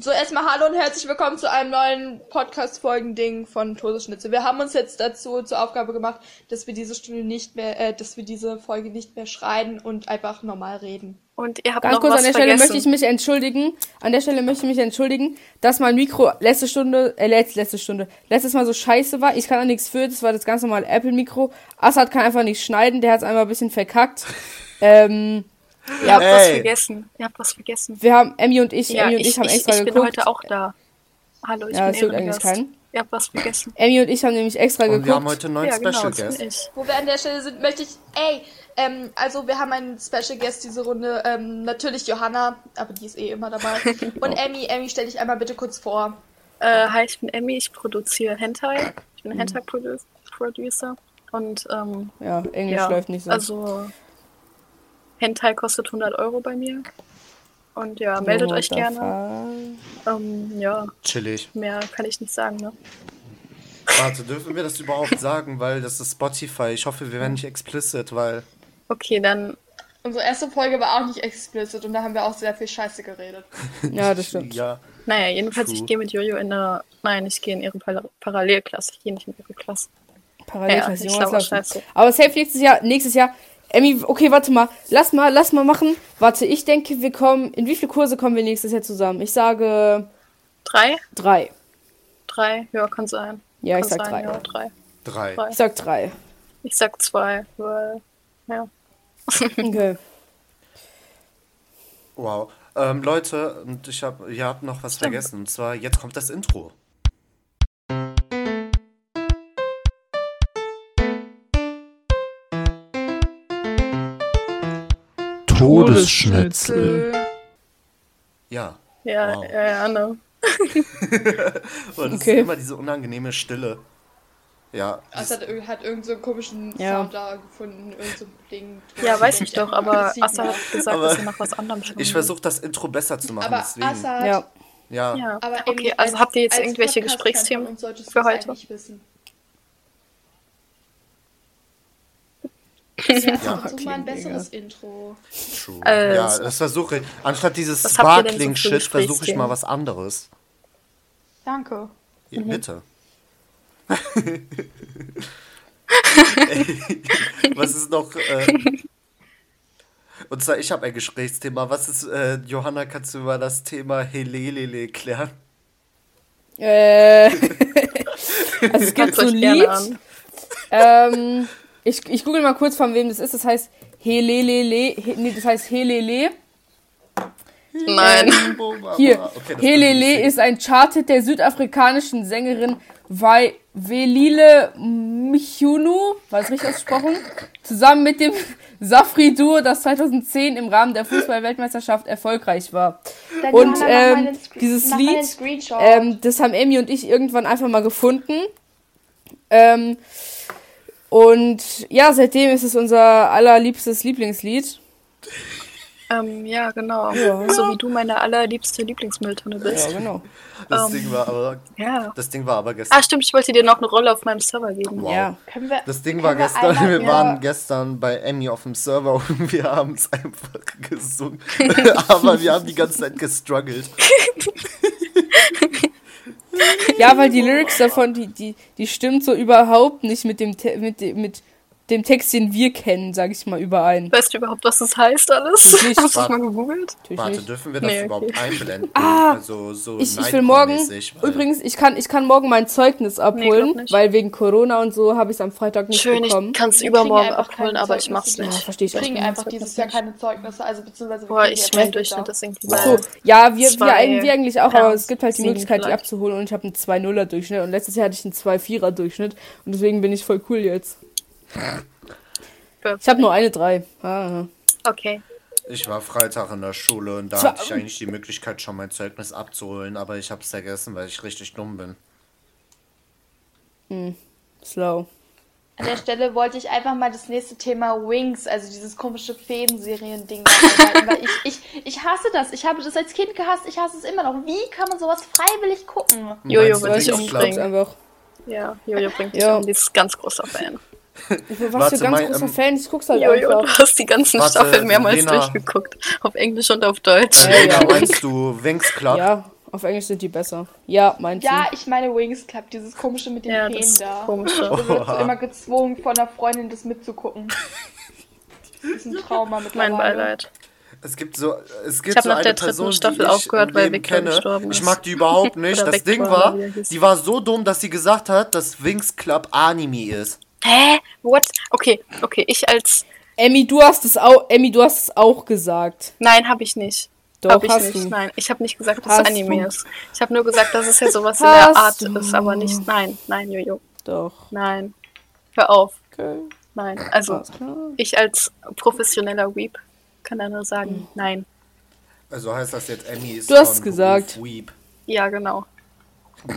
So, erstmal hallo und herzlich willkommen zu einem neuen Podcast-Folgen-Ding von Todesschnitze. Wir haben uns jetzt dazu zur Aufgabe gemacht, dass wir diese Stunde nicht mehr, äh, dass wir diese Folge nicht mehr schreien und einfach normal reden. Und ihr habt Ganz noch kurz was an der Stelle vergessen. möchte ich mich entschuldigen. An der Stelle möchte ich mich entschuldigen, dass mein Mikro letzte Stunde, äh, letzte, letzte Stunde, letztes Mal so scheiße war. Ich kann auch nichts für, das war das ganz normale Apple-Mikro. Assad kann einfach nicht schneiden, der hat es einmal ein bisschen verkackt. ähm, Ihr habt was Ey. vergessen. Ihr habt was vergessen. wir haben, Emmy und ich, Ja, Emmy und ich, ich, haben ich, extra ich bin geguckt. heute auch da. Hallo, ich Ja, bin Ehrengast. eigentlich keinen. Ihr habt was vergessen. Emmy und ich haben nämlich extra Und geguckt. wir haben heute einen neuen ja, genau, Special bin Guest. Wo wir an der Stelle sind, möchte ich, ey, ähm, also wir haben einen Special Guest diese Runde, ähm, natürlich Johanna, aber die ist eh immer dabei. Und Emmy, Emmy, stell dich einmal bitte kurz vor. Äh, hi, ich bin Emmy, ich produziere Hentai. Ich Mhm. bin Hentai-Producer. Und, ähm, ja, Englisch ja, läuft nicht so. also Hentai kostet 100 Euro bei mir. Und ja, meldet What euch gerne. Ähm, ja, Chillig. mehr kann ich nicht sagen, ne? Warte, dürfen wir das überhaupt sagen? Weil das ist Spotify. Ich hoffe, wir werden nicht explicit, weil. Okay, dann Unsere erste Folge war auch nicht explicit und da haben wir auch sehr viel Scheiße geredet. Ja, das stimmt. Ja. Naja, jedenfalls, True. ich gehe mit Jojo in eine. Nein, ich gehe in ihre Par Parallelklasse. Ich gehe nicht in ihre Klasse. Parallelklasse, Ja, Junge. Aber safe nächstes Jahr, nächstes Jahr. Emmy, okay, warte mal. Lass mal, lass mal machen. Warte, ich denke, wir kommen. In wie viele Kurse kommen wir nächstes Jahr zusammen? Ich sage Drei? drei. Drei? Ja, kann sein. Ja, ich kann sag sein, drei. Ja, drei. Drei. Drei. Ich sag drei. Ich sag zwei, weil. Ja. Okay. Wow. Ähm, Leute, und ich hab, ihr habt noch was Stimmt. vergessen. Und zwar, jetzt kommt das Intro. Todesschnitzel. Ja. Ja, Wow. ja, ja, ne. Und es Okay. ist immer diese unangenehme Stille. Ja. Also hat, hat irgendeinen so einen komischen Ja. Sound da gefunden, irgend so ein Ding. Ja, weiß ich doch, aber Assa hat gesagt, Aber dass er nach was anderem schauen Ich versuche das Intro besser zu machen, Aber deswegen. Assad, Ja. Ja. Ja, aber okay, also als- habt ihr jetzt als irgendwelche Gesprächsthemen für heute? eigentlich wissen. Ja. Ja, mal ein besseres Intro. True. Also- ja, das versuche ich. Anstatt dieses denn so Sparkling-Shit versuche ich mal was anderes. Danke. Ja, Mhm. Bitte. Was ist noch? Äh, und zwar, ich habe ein Gesprächsthema. Was ist, äh, Johanna, kannst du mal das Thema Helelele klären? Äh. also es gibt so ein Lied. an. Ähm, ich, ich google mal kurz, von wem das ist. Das heißt Helelele. He, nee, das heißt Helele. Nein. Hier. Okay, Helele ist ein Charted der südafrikanischen Sängerin Vai Velile Michunu, war das richtig ausgesprochen? Zusammen mit dem Safri-Duo, das 2010 im Rahmen der Fußball-Weltmeisterschaft erfolgreich war. Dann Und ähm, dieses Lied, ähm, das haben Emmy und ich irgendwann einfach mal gefunden. Ähm, und ja, seitdem ist es unser allerliebstes Lieblingslied. Ähm, ja, genau. Ja. So wie du meine allerliebste Lieblingsmülltonne Ja, bist. genau. Das, Ähm, Ding war aber, Ja. das Ding war aber gestern. Ah, stimmt, ich wollte dir noch eine Rolle auf meinem Server geben. Wow. Ja. Können wir, Das Ding können war wir gestern, einmal wir über- waren gestern bei Emmy auf dem Server und wir haben es einfach gesungen. aber wir haben die ganze Zeit gestruggelt. Ja, weil die Lyrics davon, die, die, die stimmt so überhaupt nicht mit dem, mit, mit dem Text, den wir kennen, sag ich mal, überein. Weißt du überhaupt, was das heißt alles? Natürlich. Hast du das mal gegoogelt? Natürlich Warte, nicht. dürfen wir das Nee, okay. überhaupt einblenden? Ah, also so Ich, ich will morgen, übrigens, ich kann, ich kann morgen mein Zeugnis abholen, nicht. weil wegen Corona und so habe ich es am Freitag nicht Schön, bekommen. ich kann es übermorgen abholen, aber ich Zeugnisse mach's mehr. ja, nicht. verstehe ich Wir auch. kriegen mein einfach Zeugnis dieses Jahr nicht. keine Zeugnisse, also beziehungsweise wir Boah, ich nächstes Durchschnitt ist irgendwie So, ja, wir, wir, eigentlich- wir eigentlich auch, ja, aber es gibt halt die Möglichkeit, die abzuholen und ich habe einen 2-0er Durchschnitt und letztes Jahr hatte ich einen 2-4er Durchschnitt und deswegen bin ich voll cool jetzt. Ich habe nur eine 3. Ah. Okay. Ich war Freitag in der Schule und da Zwar- hatte ich eigentlich die Möglichkeit, schon mein Zeugnis abzuholen, aber ich habe es vergessen, weil ich richtig dumm bin. Slow. An der Stelle wollte ich einfach mal das nächste Thema Wings, also dieses komische reinhalten, weil ich, ich, ich hasse das. Ich habe das als Kind gehasst, ich hasse es immer noch. Wie kann man sowas freiwillig gucken? Jojo will ich umbringen. einfach. Ja, Jojo bringt dich Ja. um. Die ist ganz großer Fan. Ich was Warte, für ganz mein, großer ähm, Fan, ich guck's halt Jojo, du einfach. hast die ganzen Warte, Staffeln mehrmals Lena. durchgeguckt. Auf Englisch und auf Deutsch. Ja, ja. Meinst du Wings Club? Ja, Auf Englisch sind die besser. Ja, meint Ja, sie. ich meine Wings Club, dieses komische mit den Ja, Feen das da. komische. Du wirst immer gezwungen, von einer Freundin das mitzugucken. Das ist ein Trauma mittlerweile. Mein Beileid. Es gibt so, es gibt hab so nach eine der dritten Person, Staffel die ich aufgehört, weil Victor kenne. gestorben Ich ist. mag die überhaupt nicht. Das Ding war, die war so dumm, dass sie gesagt hat, dass Wings Club Anime ist. Hä? What? Okay, okay, ich als. Emmy, du hast es auch, Emmy, du hast es auch gesagt. Nein, habe ich nicht. Doch, hab ich hast nicht. du. Nein, ich habe nicht gesagt, dass Hast es Anime du. ist. Ich habe nur gesagt, dass es ja sowas in der Hast Art du. ist, aber nicht. Nein, nein, Jojo. Doch. Nein. Hör auf. Okay. Nein. Also, ich als professioneller Weep kann da nur sagen, nein. Also heißt das jetzt, Emmy ist Du hast von gesagt. Weep. Ja, genau.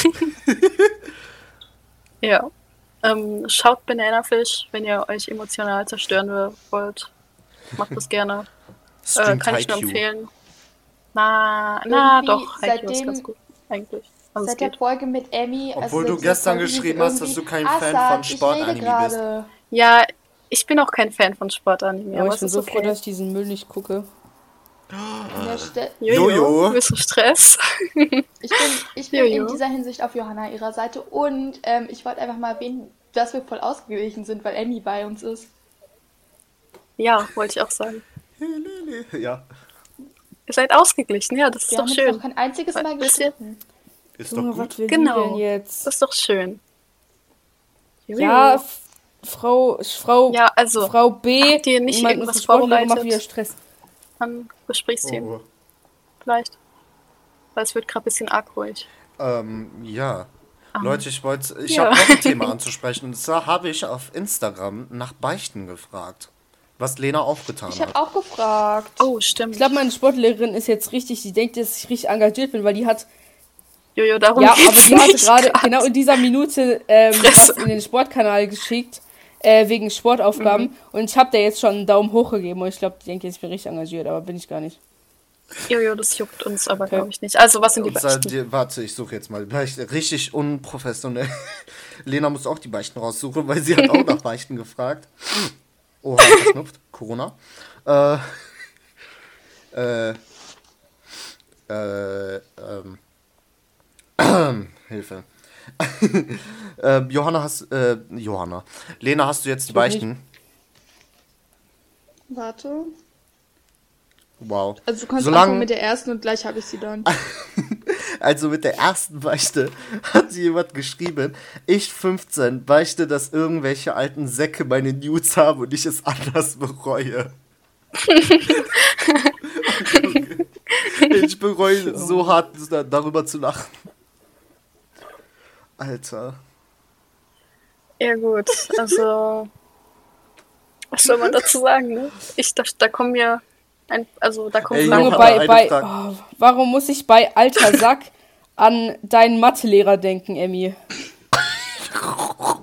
ja. Ähm, schaut Banana Fish, wenn ihr euch emotional zerstören wollt. Macht das gerne. Äh, kann ich nur empfehlen. Na, na doch, Haikyuu ist ganz gut. Eigentlich. Also Seit der. Folge mit Emmy. Obwohl also du gestern geschrieben hast, dass du kein Fan Assad, von ich Sportanime bist. Ja, ich bin auch kein Fan von Sportanime, Aber aber ich bin so froh, okay. dass ich diesen Müll nicht gucke. Jojo, Jojo. bist du Stress? Ich bin, ich bin in dieser Hinsicht auf Johanna ihrer Seite und ähm, ich wollte einfach mal erwähnen, dass wir voll ausgeglichen sind, weil Emmy bei uns ist. ja, wollte ich auch sagen. Ja, Ihr seid ausgeglichen, ja, das ist Wir doch haben schön. noch kein einziges Mal gestritten. ist doch Junge, gut. was will Genau. jetzt? Das ist doch schön. Jojo. Ja, Frau, Frau, Ja, also, Frau B. habt ihr nicht irgendwas vorbereitet? macht wieder Stress. An Gesprächsthemen Oh. vielleicht. Weil es wird gerade ein bisschen arg ruhig. Ähm, ja. Leute, ich wollte, ich Ja. habe noch ein Thema anzusprechen. Und zwar habe ich auf Instagram nach Beichten gefragt. Was Lena auch getan Ich hat. habe auch gefragt. Oh, stimmt. Ich glaube, meine Sportlehrerin ist jetzt richtig, die denkt, dass ich richtig engagiert bin, weil die hat, Jojo, darum ja, aber die hatte nicht gerade genau in dieser Minute ähm, in den Sportkanal geschickt, äh, wegen Sportaufgaben. Mhm. Und ich habe da jetzt schon einen Daumen hoch gegeben und ich glaube, die denkt jetzt, ich bin richtig engagiert, aber bin ich gar nicht. Jojo, das juckt uns aber, glaube ich, nicht. Also, was sind die seit, Beichten? die, warte, ich suche jetzt mal. Beichten. Richtig unprofessionell. Lena muss auch die Beichten raussuchen, weil sie hat auch nach Beichten gefragt. Oha, verschnupft. Corona. Äh, äh, äh, ähm, Hilfe. äh, Johanna hast, äh, Johanna. Lena, hast du jetzt die. Beichten? Warte. Wow. Also du kannst Solang- anfangen mit der ersten und gleich habe ich sie dann. Also mit der ersten Beichte hat jemand geschrieben, ich 15 beichte, dass irgendwelche alten Säcke meine Nudes haben und ich es anders bereue. ich bereue so hart da- darüber zu lachen. Alter. Ja, gut. Also, was soll man dazu sagen, ne? Ich, da, da kommen mir. Ein, also, da kommen Ey, Johanna, bei, bei, oh, warum muss ich bei alter Sack an deinen Mathelehrer denken, Emmy?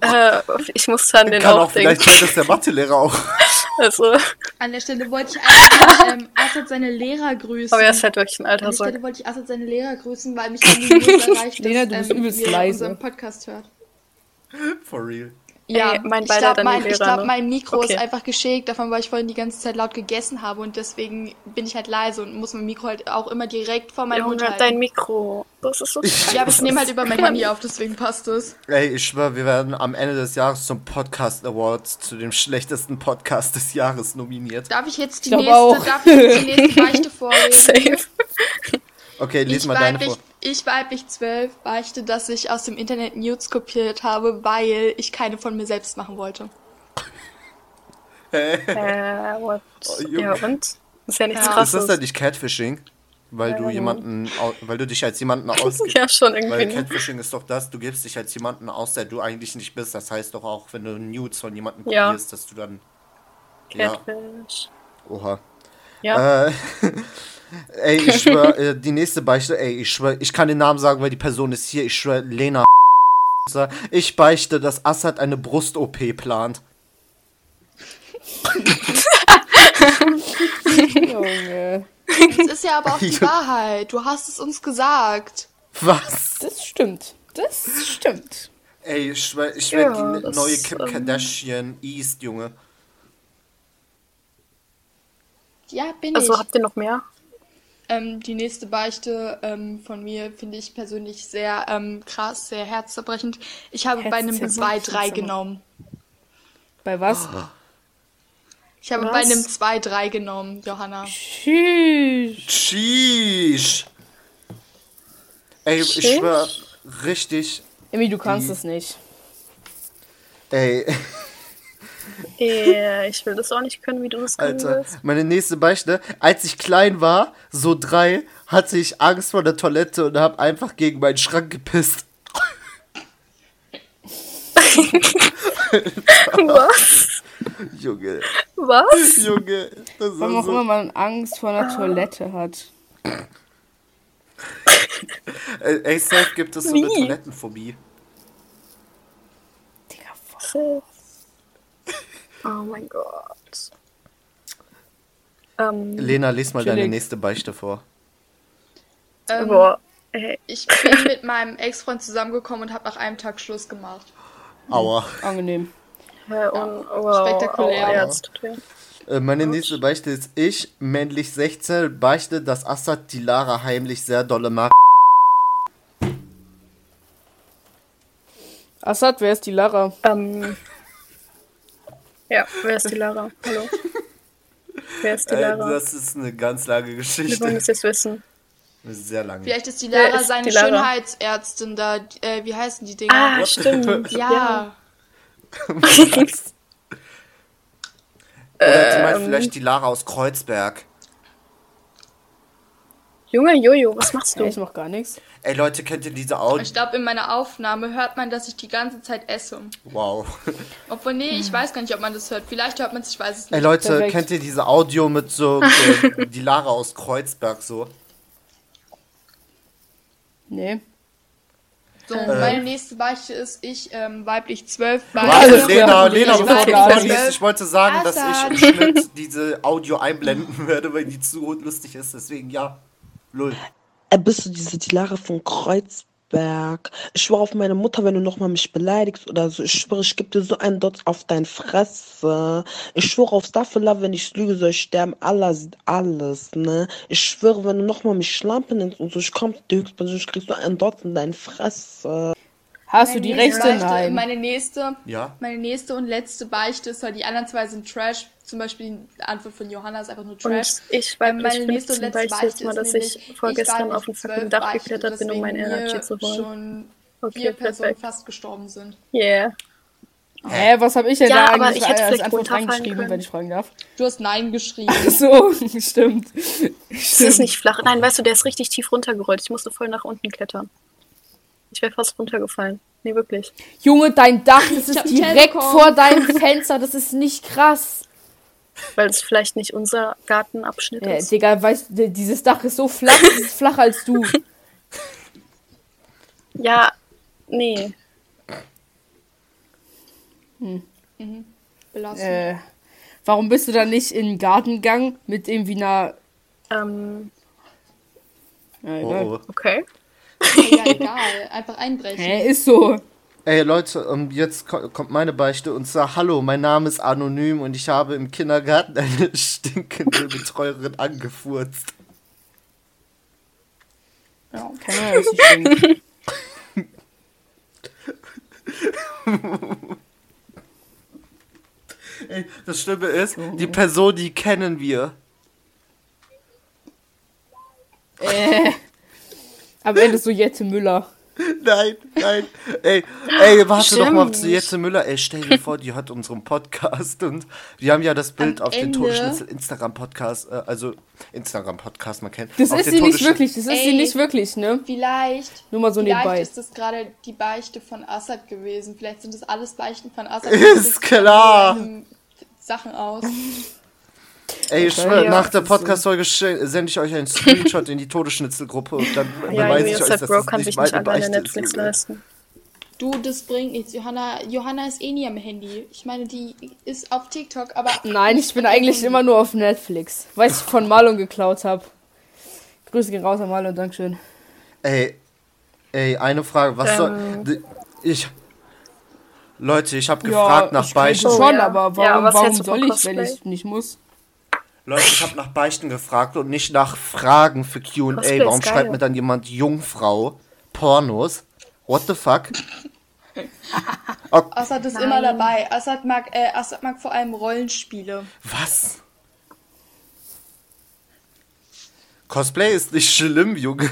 Äh, ich musste an den Kann auch auch vielleicht denken. sein, dass der Mathelehrer auch. Also, An der Stelle wollte ich einfach ähm, Assad seine Lehrer grüßen. aber er ist halt wirklich ein An alter der Stelle Sack. wollte ich Assad seine Lehrer grüßen, weil mich News erreicht, dass Lena, du bist ähm, übelst ihr leise. unseren Podcast hört. For real. Ja, Ey, mein ich glaube, mein, ich glaub, mein Mikro Okay. ist einfach geschägt, davon, weil ich vorhin die ganze Zeit laut gegessen habe und deswegen bin ich halt leise und muss mein Mikro halt auch immer direkt vor meinem Mund Junge, halten. dein Mikro. Das ist so ja, aber ich nehme halt über mein Handy auf, deswegen passt es. Ey, ich schwör, wir werden am Ende des Jahres zum Podcast Awards zu dem schlechtesten Podcast des Jahres nominiert. Darf ich jetzt die glaub nächste, auch. darf ich jetzt die nächste Beichte vorlesen? safe. Okay, lies Ich mal deine vor. Ich weiblich 12 beichte, dass ich aus dem Internet Nudes kopiert habe, weil ich keine von mir selbst machen wollte. Äh, what? Oh, ja, und? Ist ja nichts Ja. Ist krasses. das denn nicht Catfishing? Weil du jemanden, weil du dich als jemanden ausgibst. ja, schon irgendwie. Weil? Catfishing ist doch das, du gibst dich als jemanden aus, der du eigentlich nicht bist. Das heißt doch auch, wenn du Nudes von jemandem Ja. kopierst, dass du dann. Ja, Catfish. oha. Ja. Äh, ey, ich schwör, äh, die nächste Beichte, ey, ich schwör, ich kann den Namen sagen, weil die Person ist hier. Ich schwör, Lena. Ich beichte, dass Assad eine Brust-OP plant. Junge. Das ist ja aber auch die Wahrheit. Du hast es uns gesagt. Was? Das stimmt. Das stimmt. Ey, ich schwör, ich Ja, werde die neue Kim ähm, Kardashian East, Junge. Ja, bin Also ich. habt ihr noch mehr? Ähm, die nächste Beichte ähm, von mir finde ich persönlich sehr ähm, krass, sehr herzzerbrechend. Ich habe bei einem Herzzerbrechend, 2-3 aber. genommen. Bei was? Ich habe Was? bei einem 2-3 genommen, Johanna. Tschüss. Sheesh. Ey, ich Sheesh? schwör, richtig. Emmy, du kannst es nicht. Ey, Äh, ich will das auch nicht können, wie du das können Alter, willst. meine nächste Beichte. Als ich klein war, so drei, hatte ich Angst vor der Toilette und hab einfach gegen meinen Schrank gepisst. Was? Junge, Was? Junge, das ist Warum auch so. immer man Angst vor einer Toilette hat. Ey, ey, safe gibt es so eine? Toilettenphobie. Digga, fuck. Oh mein Gott. Ähm, Lena, lies mal deine nächste Beichte vor. Ähm, boah, Ich bin mit meinem Ex-Freund zusammengekommen und habe nach einem Tag Schluss gemacht. Aua. Angenehm. un, wow, spektakulär. Aua, ja, tut weh. Äh, Meine nächste Beichte ist ich, männlich 16, beichte, dass Assad die Lara heimlich sehr dolle mag. Assad, wer ist die Lara? Ähm, ja, wer ist die Lara? Hallo? Wer ist die Äh, Lara? das ist eine ganz lange Wir wollen Geschichte. das jetzt wissen. Sehr lange. Vielleicht ist die Lara ist seine die Lara? Schönheitsärztin da. Äh, wie heißen die Dinger? Ah, stimmt. ja. Oder sie Ähm. meint vielleicht die Lara aus Kreuzberg. Junge Jojo, was machst Ja, du? ich mach gar nichts. Ey Leute, kennt ihr diese Audio? Ich glaube, in meiner Aufnahme hört man, dass ich die ganze Zeit esse. Wow. Obwohl, nee, ich weiß gar nicht, ob man das hört. Vielleicht hört man es, ich weiß es Ey nicht. Leute, Perfekt. kennt ihr diese Audio mit so äh, die Lara aus Kreuzberg so? Nee. So, meine nächste Beichte ist, ich, ähm, weiblich 12, Warte, Beichte. Lena, Lena, bevor du vorliest, ich wollte sagen, dass ich Assad. im Schnitt diese Audio einblenden werde, weil die zu lustig ist. Deswegen ja. Lull. Äh, bist du diese Dilara von Kreuzberg? Ich schwöre auf meine Mutter, wenn du nochmal mich beleidigst oder so. Ich schwöre, ich gebe dir so einen Dotz auf dein Fresse. Ich schwöre auf Staffelab, wenn ich lüge, soll ich sterben. Allah sieht alles, ne? Ich schwöre, wenn du nochmal mich Schlampe nennst und so, ich komm die Höchstperson, ich krieg so einen Dotz in deine Fresse. Hast du die Meine nächste rechte? Beichte- Nein. Meine nächste, Ja. meine nächste und letzte Beichte ist, weil die anderen zwei sind Trash. Zum Beispiel die Antwort von Johanna ist einfach nur Und Trash. ich Ähm, weiblich meine nächste und 15 letzte beichte jetzt mal, dass nämlich, ich vorgestern war auf dem fucking Dach geklettert bin, um mein weswegen Energy zu holen. schon Okay, vier Personen perfekt. fast gestorben sind. Yeah. Hä, was habe ich denn Ja, da aber eigentlich ich hätte als vielleicht Antwort reingeschrieben, können. wenn ich fragen darf? Du hast Nein geschrieben. So, stimmt. Es ist nicht flach. Nein, weißt du, der ist richtig tief runtergerollt. Ich musste voll nach unten klettern. Ich wäre fast runtergefallen. Nee, wirklich. Junge, dein Dach, das ist direkt vor deinem Fenster. Das ist nicht krass. Weil es vielleicht nicht unser Gartenabschnitt Ja, ist. Digga, weißt du, dieses Dach ist so flach, es ist flacher als du. Ja, nee. Belassen. Äh, warum bist du da nicht in den Garten gegangen mit irgendwie einer. Ähm, Ja, Oh, egal. oh. okay. Ja, egal. Einfach einbrechen. Hä, ist so. Ey Leute, ähm, jetzt ko- kommt meine Beichte und zwar Hallo, mein Name ist Anonym und ich habe im Kindergarten eine stinkende Betreuerin angefurzt. Ja, keine Ahnung, was nicht. Ey, das Schlimme ist, die Person, die kennen wir. äh. Am Ende so Jette Müller. Nein, nein. Ey, ey, warte doch mal Stimmt. zu Jette Müller. Ey, stell dir vor, die hat unseren Podcast und wir haben ja das Bild Am auf den Todesschnitzel Instagram-Podcast, äh, also Instagram-Podcast, man kennt. Das auf ist sie nicht wirklich, das ist sie Ey. nicht wirklich, ne? Vielleicht, Nur mal so vielleicht nebenbei. ist das gerade die Beichte von Assad gewesen. Vielleicht sind das alles Beichten von Assad. Ist klar. Sachen aus. Ey, ich schwör, Ja, nach der. Podcast-Folge sende ich euch einen Screenshot in die Todesschnitzelgruppe und dann Ja, beweise ich euch, dass Bro das kann nicht sich nicht alleine Netflix ist. leisten. Du, das bringt nichts. Johanna, Johanna ist eh nie am Handy. Ich meine, die ist auf TikTok, aber. Nein, ich bin eigentlich immer nur auf Netflix, weil ich von Marlon geklaut habe. Grüße gehen raus an Marlon, Dankeschön. Ey, ey, eine Frage, was Ähm. soll... Ich... Leute, ich habe gefragt nach Oh, schon, ja. aber warum, Ja, was warum soll ich, wenn ich nicht muss? Leute, ich habe nach Beichten gefragt und nicht nach Fragen für Q&A. Warum schreibt mir dann jemand Jungfrau Pornos? What the fuck? Assad ist immer dabei. Assad mag, äh, Assad mag vor allem Rollenspiele. Was? Cosplay ist nicht schlimm, Junge.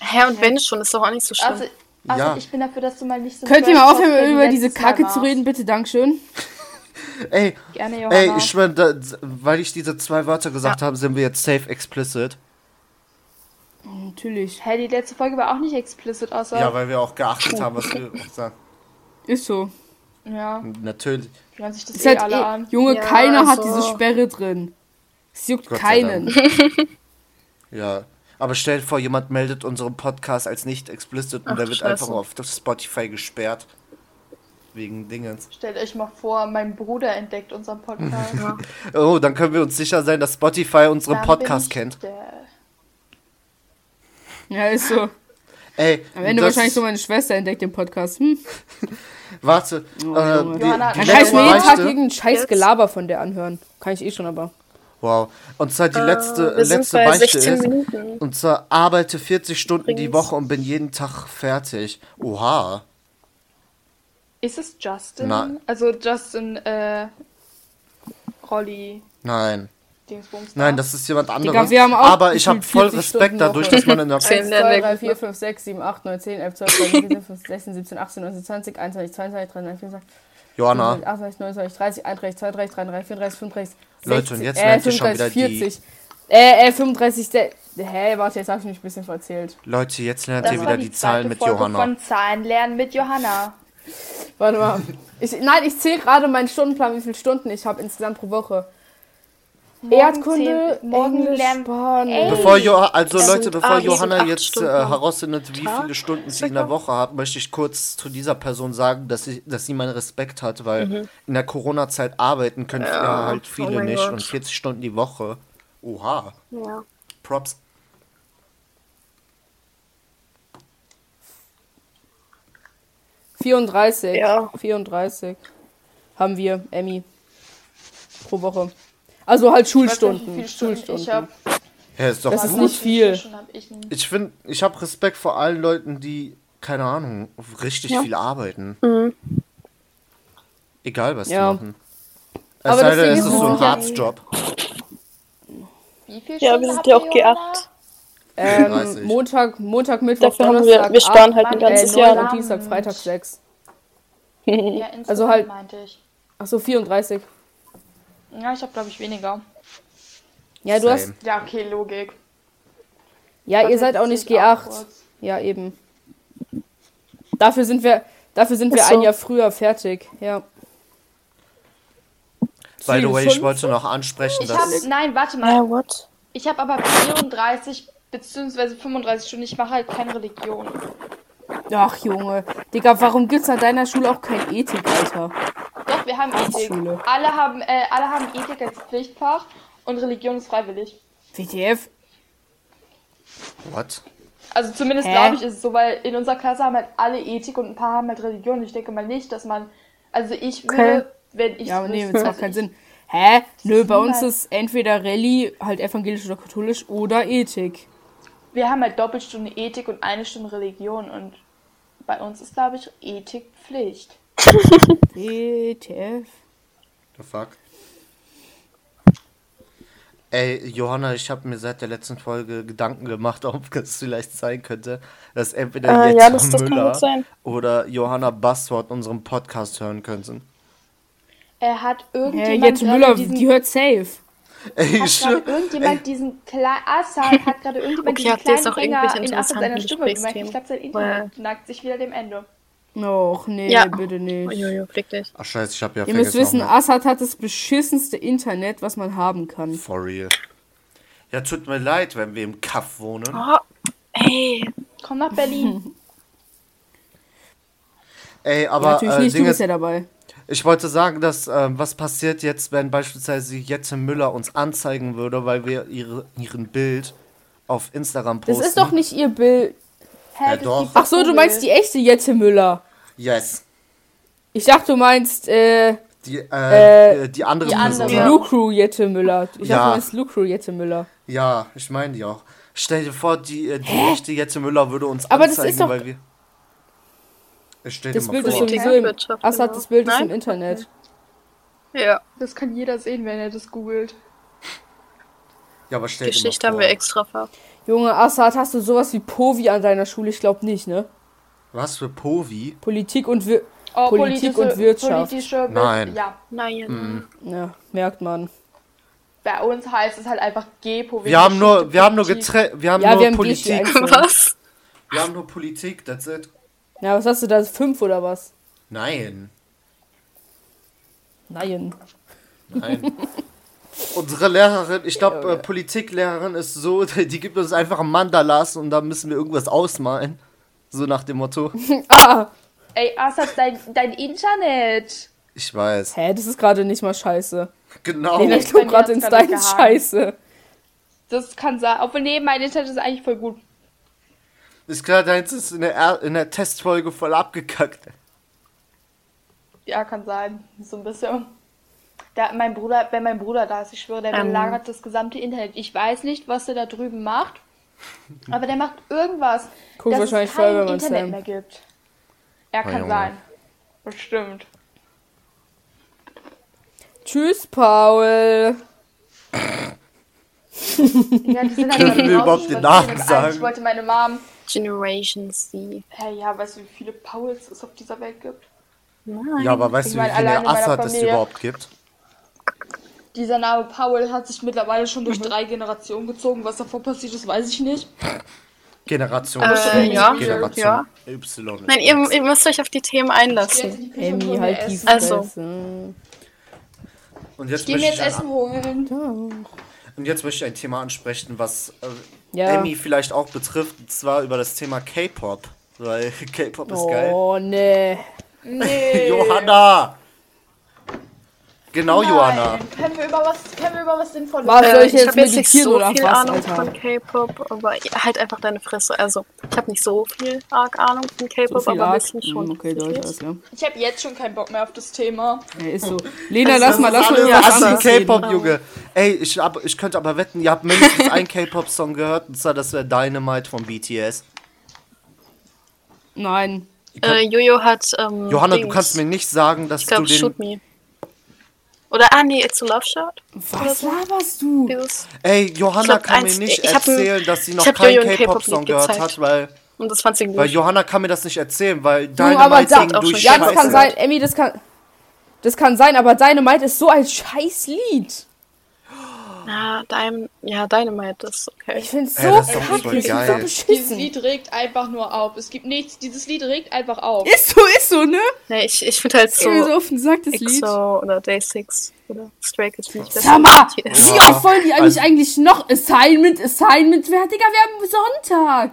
Hä, und wenn schon, ist doch auch nicht so schlimm. Also, Assad, Ja. ich bin dafür, dass du mal nicht so Könnt ihr mal aufhören, über diese Kacke zu reden, bitte? Dankeschön. Ey, Gerne, Johanna. ey, ich schwör, da, weil ich diese zwei Wörter gesagt habe, sind wir jetzt safe explicit. Natürlich. Hä, die letzte Folge war auch nicht explicit, außer. Ja, weil wir auch geachtet haben, was wir sagen. Ist so. ja, Natürlich. hören sich das Ist eh halt alle eh, an. Junge, Ja, keiner hat also- diese Sperre drin. Es juckt Gott keinen. Ja. Aber stell dir vor, jemand meldet unseren Podcast als nicht explicit und Ach, der wird Scheiße. einfach auf Spotify gesperrt. Wegen Dingens. Stellt euch mal vor, mein Bruder entdeckt unseren Podcast. Oh, dann können wir uns sicher sein, dass Spotify unseren Dann Podcast kennt. Ja, ist so. Ey, Am Ende wahrscheinlich so meine Schwester entdeckt den Podcast. Hm? Warte. Oh, äh, die, Johanna, die Dann kann ich letzte mir jeden Tag Beichte. irgendeinen scheiß? Gelaber von der anhören. Kann ich eh schon, aber. Wow. Und zwar die letzte, Äh, wir sind letzte bei Beichte 16 ist. Minuten. Und zwar arbeite 40 Stunden die Übrigens. Woche und bin jeden Tag fertig. Oha. Ist es Justin? Nein. Also Justin, äh, Rolli, Nein. Dingsbums. Nein, da. das ist jemand anderes. Digga, wir haben auch Aber ich habe voll 40 Respekt Stunden dadurch, dass man in der 10 1, der 2, 3, Weg. 4, 5, 6, 7, 8, 9, 10, 11, 12, 13, 14, 15, 16, 17, 18, 19, 20, 21, 22, 23, 24, Johanna. 28, 29, 30, 31, 32, 33, 34, 35, 35, Leute, und jetzt äh, lernt ihr schon 35, wieder die- 40. Äh, äh, 35, se- Hä, warte, jetzt habe ich mich ein bisschen verzählt. Leute, jetzt lernt Das ihr wieder die, die Zahlen mit Folge Johanna. von Zahlen lernen mit Johanna. Warte mal. Ich, nein, ich zähle gerade meinen Stundenplan, wie viele Stunden ich habe insgesamt pro Woche. Morgen Erdkunde, zehn- morgen Englisch, Spanisch. Bevor jo also Das Leute, bevor Johanna jetzt äh, herausfindet, wie Tag. viele Stunden sie in der Woche hat, möchte ich kurz zu dieser Person sagen, dass sie, dass sie meinen Respekt hat, weil in der Corona-Zeit arbeiten können ja, halt oh viele mein nicht Gott. und 40 Stunden die Woche. Oha. Ja. Props. 34. Ja. 34 haben wir, Emmy. Pro Woche. Also halt weiß nicht, Schulstunden. Schulstunden. Habe Ja, ist doch Das ist gut. nicht viel. Ich finde, ich habe Respekt vor allen Leuten, die, keine Ahnung, richtig Ja. viel arbeiten. Mhm. Egal, was Ja. die machen. Es Aber sei denn, es ist, ist so ein ja- Harzjob. Wie viel Ja, Stunden wir sind ja auch Johanna? G8. Ähm, 30. Montag, Montag, Mittwoch, Dafür Donnerstag. wir, wir sparen halt ein ganzes äh, Jahr. 9 Jahr. und Dienstag, Freitag 6. Ja, Also halt- meinte ich. Achso, 34. Ja, ich habe glaube ich weniger. Ja, du hast. Same. Ja, okay, Logik. Ja, ihr seid auch nicht zähl ich auch G8. kurz. Ja, eben. Dafür sind wir, dafür sind wir Ach so. ein Jahr früher fertig. Ja. By the way, ich 57? wollte noch ansprechen, Ich dass. nein, warte mal. Ja, what? Ich habe aber 34 bzw. 35 Stunden. Ich mache halt keine Religion. Ach, Junge. Digga, warum gibt's an deiner Schule auch kein Ethik, Alter? Doch, wir haben Ethik. Schule. Alle haben, äh, alle haben Ethik als Pflichtfach und Religion ist freiwillig. WTF? What? Also zumindest glaube ich ist es so, weil in unserer Klasse haben halt alle Ethik und ein paar haben halt Religion. Und ich denke mal nicht, dass man, also ich würde, wenn ich Ja, aber nee, das macht keinen Sinn. Hä? Nö, bei uns ist entweder Rallye, halt evangelisch oder katholisch, oder Ethik. Wir haben halt Doppelstunde Ethik und eine Stunde Religion und bei uns ist, glaube ich, Ethik Pflicht. WTF? The fuck? Ey, Johanna, ich habe mir seit der letzten Folge Gedanken gemacht, ob es vielleicht sein könnte, dass entweder Äh, Jette ja, das- das kann Müller gut sein. oder Johanna Bastwort unseren Podcast hören könnten. Er hat irgendjemand jetzt gerade Müller, diesen, die hört safe. Ey, hat ich gerade irgendjemand diesen kleinen Assad hat gerade irgendjemand Okay, diesen kleinen auch Finger in Assad seiner Stimme. Gesprächsthemen? Ich glaube, sein Internet neigt sich wieder dem Ende. Och, nee, Ja. bitte nicht. Uiuiui, fick dich. Ach scheiße, ich habe ja Ihr müsst wissen. Assad hat das beschissenste Internet, was man haben kann. For real. Ja, tut mir leid, wenn wir im Kaff wohnen. Oh, ey. Komm nach Berlin. Ey, Ja, aber natürlich äh, nicht, du Ding bist ist, ja dabei. Ich wollte sagen, dass ähm, was passiert jetzt, wenn beispielsweise Jette Müller uns anzeigen würde, weil wir ihre, ihren Bild auf Instagram Das posten. ist doch nicht ihr Bild. Hä, Ja, das doch. Ach so, du meinst die echte Jette Müller. Yes. Ich dachte, du meinst, äh, Die, äh, Äh, äh, die andere die Person. andere. Ja. Lucru Jette Müller. Ich Ja. dachte, du meinst Lucru Jette Müller. ja, ich meine die auch. Stell dir vor, die, äh, die echte Jette Müller würde uns Aber das anzeigen, ist doch- weil wir. Stell Das Bild ist vor. sowieso im, Assad, genau. das Bild ist im Internet. Ja, Das kann jeder sehen, wenn er das googelt. Ja, aber stell Geschichte haben wir vor. extra ver. Junge, Assad, hast du sowas wie Povi an deiner Schule? Ich glaube nicht, ne? Was für Povi? Politik und Wir Oh, Politik politische- und Wirtschaft. Politische, Nein. Ja, Nein. Ja, merkt man. bei uns heißt es halt einfach Gepo. Wir haben nur, wir haben nur wir haben Ja, nur wir haben Politik. Einzeln. Was? Wir haben nur Politik, that's it. Ja, was hast du da? Fünf oder was? Nein, Nein. nein. Unsere Lehrerin, ich glaube, äh, Politiklehrerin ist so, die gibt uns einfach Mandalas und da müssen wir irgendwas ausmalen. So nach dem Motto. Ah! Ey, Assad, dein, dein Internet. Ich weiß. Hä, das ist gerade nicht mal scheiße. Genau. Lena, ich mir gerade ins dein. Scheiße. Das kann sein. Obwohl, nee, mein Internet ist eigentlich voll gut. Ist klar, deins ist in der, Er- in der Testfolge voll abgekackt. Ja, kann sein. So ein bisschen. Da, mein Bruder, wenn mein Bruder da ist, ich schwöre, der Ähm. belagert das gesamte Internet. Ich weiß nicht, was der da drüben macht. Aber der macht irgendwas. Guckt dass wahrscheinlich es kein Feuerwehrmann Internet Sam. mehr gibt. Er Oh, kann Junge. sein. Bestimmt. Tschüss, Paul. Ja, die sind halt Dürfen wir überhaupt den Namen sagen? eigentlich wollte meine Mom. Generation Z. Hey, ja, weißt du, wie viele Pauls es auf dieser Welt gibt? Nein. Ja, aber weißt Ich du, wie meine, viele Assad es überhaupt gibt? Dieser Name Paul hat sich mittlerweile schon Mhm. durch drei Generationen gezogen. Was davor passiert ist, weiß ich nicht. Generation Äh, ja, Generation ja. Y. Nein, ihr, ihr müsst euch auf die Themen einlassen. mir halt die. Also. Und jetzt, Ich geh mir möchte jetzt ich Essen ein, holen. und jetzt möchte ich ein Thema ansprechen, was äh, Ja. Emmy vielleicht auch betrifft, und zwar über das Thema K-Pop. Weil K-Pop ist geil. Oh, nee. Nee. Johanna! Genau, Nein. Johanna. Können wir über was, können wir über was Sinnvolles Was soll Äh, ich ich jetzt habe jetzt nicht meditieren so oder viel was, Ahnung Alter? von K-Pop, aber ja, halt einfach deine Fresse. Also, ich habe nicht so viel arg Ahnung von So K-Pop, viel aber ein Arg. bisschen schon. Hm, Okay, Deutsch, alles klar. Ich habe jetzt schon keinen Bock mehr auf das Thema. Ja, ist so. Lena, lass mal, lass mal über was K-Pop. Junge. Ey, ich, hab, ich könnte aber wetten, ihr habt mindestens einen K-Pop-Song gehört, und zwar das wäre Dynamite von BTS. Nein. Äh, Jojo hat. Ähm, Johanna, du Dings. kannst mir nicht sagen, dass Ich glaube, du den. Shoot Me. Oder, ah, nee, It's a Love Shot. Was laberst du? Dieses. Ey, Johanna glaub, kann mir nicht ich hab ein- erzählen, dass sie noch keinen K-Pop-Song gehört gezeigt. hat, weil, Und das fand sie gut. weil Johanna kann mir das nicht erzählen, weil Du, aber Dynamite ging durch ja, das kann sein, Emmy, das kann, das kann sein, aber Dynamite ist so ein scheiß Lied. Ja, dein, ja, Dynamite ist okay. Ich find's Ey, so das Song ist voll kacke, ich geil. so Dieses beschissen. Lied regt einfach nur auf. Es gibt nichts. Dieses Lied regt einfach auf. Ist so, ist so, ne? Nee, ich, ich finde halt so so auf den Sack, das Lied. Oder Day 6 oder Stray Kids finde ich besser. Sag mal, wie oft wollen die eigentlich Also- eigentlich noch Assignment, Assignment? Wer, Digga, wir haben Sonntag.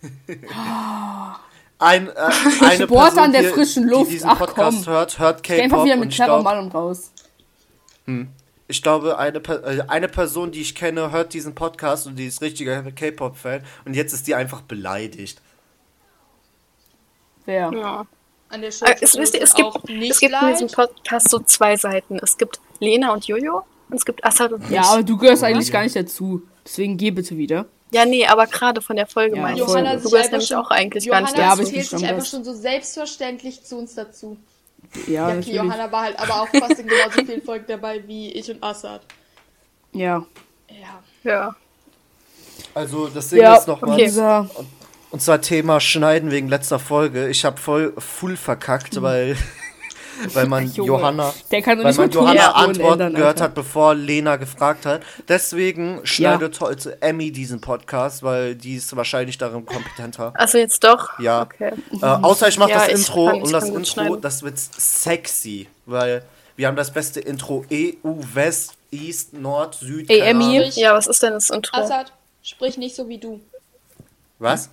ein, äh, eine Sport Person, an der die, frischen die Luft. diesen Ach, Podcast komm. hört, hört Geh einfach K-Pop wieder mit ich Terror glaube, mal und raus. Ich glaube, eine, äh, eine Person, die ich kenne, hört diesen Podcast und die ist richtiger K-Pop-Fan und jetzt ist die einfach beleidigt. Wer? Ja. An der Stelle Aber es, wisst ihr, es tut gibt, es gibt in diesem. Podcast so zwei Seiten. Es gibt Lena und Jojo und es gibt Assad und Ja, mich. aber du gehörst eigentlich gar nicht dazu. Deswegen geh bitte wieder. Ja, nee, aber gerade von der Folge Ja, meine ich. Johanna Du gehörst nämlich schon- auch eigentlich gar nicht Johanna Ja, aber ich dazu. zählt sich einfach schon so selbstverständlich zu uns dazu. Ja, Ja, okay, natürlich. Johanna war halt aber auch fast in genauso vielen Folgen dabei wie ich und Assad. Ja. Ja. Ja. Also das Ding Ja, ist nochmal, okay. Und zwar Thema Schneiden wegen letzter Folge. Ich habe voll full verkackt, weil, weil man Junge, Johanna, der kann weil man Johanna Antworten ändern, gehört hat, bevor Lena gefragt hat. Deswegen schneidet heute Emmy diesen Podcast, weil die ist wahrscheinlich darin kompetenter. Also jetzt doch? Ja. Okay. Äh, außer ich mache Ja, das ich Intro kann- und das Intro, schneiden. das wird sexy, weil wir haben das beste Intro EU, West, East, Nord, Süd. Ey, Emmy. Ja, was ist denn das Intro? Assad, sprich nicht so wie du. Was?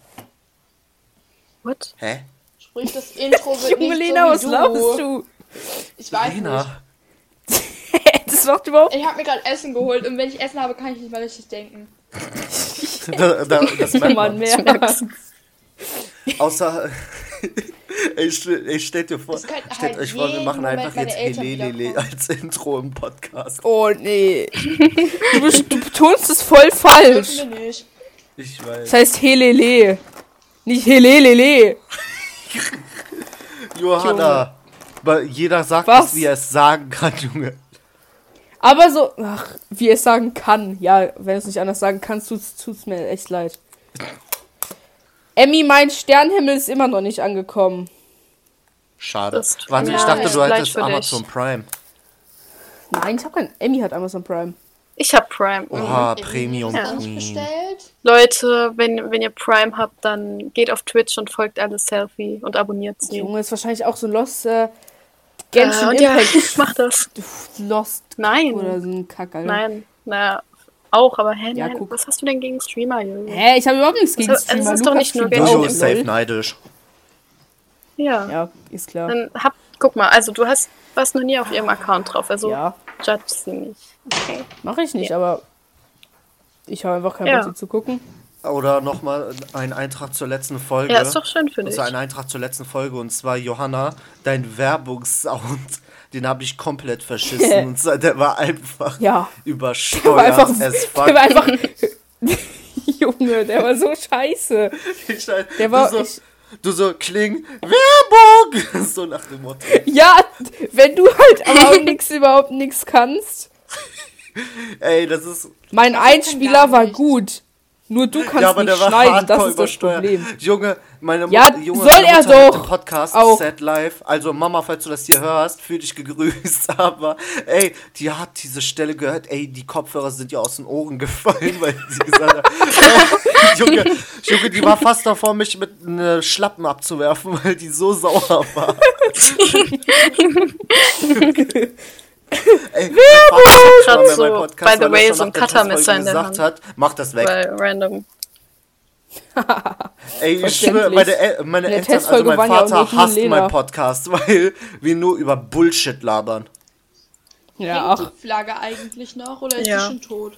What? Hä? Sprich, das Intro wird Junge nicht Lena, was so wie laberst du. du? Ich weiß nicht. Lena. das macht überhaupt Ich habe mir gerade Essen geholt und wenn ich Essen habe, kann ich nicht mehr richtig denken. da, da, das merkt man mehr. Außer, Ey, stell, ey, stellt dir vor, Das stellt halt euch vor, wir machen Moment einfach jetzt Helelele als Intro im Podcast. Oh nee. Du, best- du betonst es voll falsch. Nicht. Ich weiß. Das heißt Helele. Nicht Helelele. Johanna, aber jeder sagt Was? es, wie er es sagen kann, Junge. Aber so, ach, wie es sagen kann. Ja, wenn es nicht anders sagen kannst, tut's, tut's mir echt leid. Emmy, mein Sternhimmel ist immer noch nicht angekommen. Schade. Tut Warte, ich dachte, du hättest für dich. Amazon Prime. Nein, ich habe kein. Emmy hat Amazon Prime. Ich hab Prime. Oha, Irgendwie Premium Queen. bestellt. Leute, wenn, wenn ihr Prime habt, dann geht auf Twitch und folgt alles Selfie und abonniert sie. Junge, ist wahrscheinlich auch so Lost. Äh, Genshin Äh, und ja, Impact. mach das. Lost Nein. oder so ein Kack, Alter. Nein. Na, auch, aber hä, Ja, nein, guck. was hast du denn gegen Streamer, Junge? Hä, ich habe überhaupt nichts gegen Also, es Streamer. ist doch nicht nur Genshin Jojo ist safe neidisch. Ja. Ja, ist klar. Dann hab, guck mal, also du hast, warst noch nie auf ihrem Account drauf, also Ja, judge sie nicht. Okay. mache ich nicht, aber ich habe einfach keinen Ja. Bock, sie zu gucken. Oder nochmal ein Eintrag zur letzten Folge. Ja, ist doch schön für dich. Also ein Eintrag zur letzten Folge und zwar Johanna, dein Werbungssound, den habe ich komplett verschissen und zwar, der war einfach Ja. übersteuert Der war einfach. as fuck. Der war einfach. Junge, der war so scheiße. Ich Der war- du, so, ich- du so Kling Werbung, so nach dem Motto. Ja, wenn du halt aber auch nix, überhaupt nichts kannst. Ey, das ist Mein Einspieler war gut. Nur du kannst ja, aber nicht der war schneiden, das ist das. Problem. Junge, meine Ja, Junge, soll meine er doch den Podcast auch. Set Live. Also Mama, falls du das hier hörst, fühl dich gegrüßt. Aber ey, die hat diese Stelle gehört. Ey, die Kopfhörer sind ihr aus den Ohren gefallen, weil sie gesagt hat, äh, Junge, Junge, die war fast davor, mich mit ne Schlappen abzuwerfen, weil die so sauer war. Ey, Grad mein so, Podcast, by the way, so ein Cuttermesser in der gesagt Hand. hat, mach das weg. Weil random. Ey, ich schwöre, meine, El meine Eltern, also mein ja Vater und hasst meinen Podcast, weil wir nur über Bullshit labern. Ja, Hängt die Flagge eigentlich noch oder ist Ja. sie schon tot?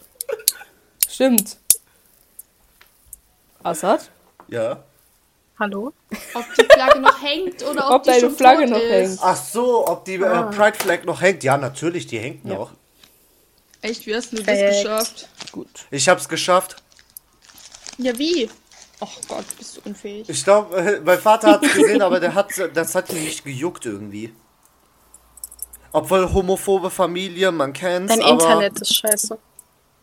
stimmt. Assad? Ja. Hallo? Ob die Flagge noch hängt oder ob, Ob die deine schon Flagge tot noch ist. hängt. Ach so, ob die Ah. äh, Pride Flag noch hängt? Ja, natürlich, die hängt Ja. noch. Echt, wie hast du das geschafft? Gut. Ich hab's geschafft. Ja, wie? Ach Gott, bist du unfähig. Ich glaube, äh, mein Vater hat's gesehen, aber der hat, das hat ihn nicht gejuckt irgendwie. Obwohl homophobe Familie, man kennt's, Dein aber Internet ist scheiße.